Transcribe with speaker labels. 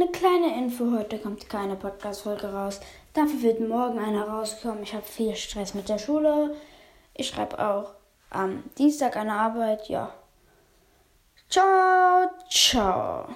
Speaker 1: Eine kleine Info, heute kommt keine Podcast-Folge raus. Dafür wird morgen eine rauskommen. Ich habe viel Stress mit der Schule. Ich schreibe auch am Dienstag eine Arbeit. Ja. Ciao, ciao.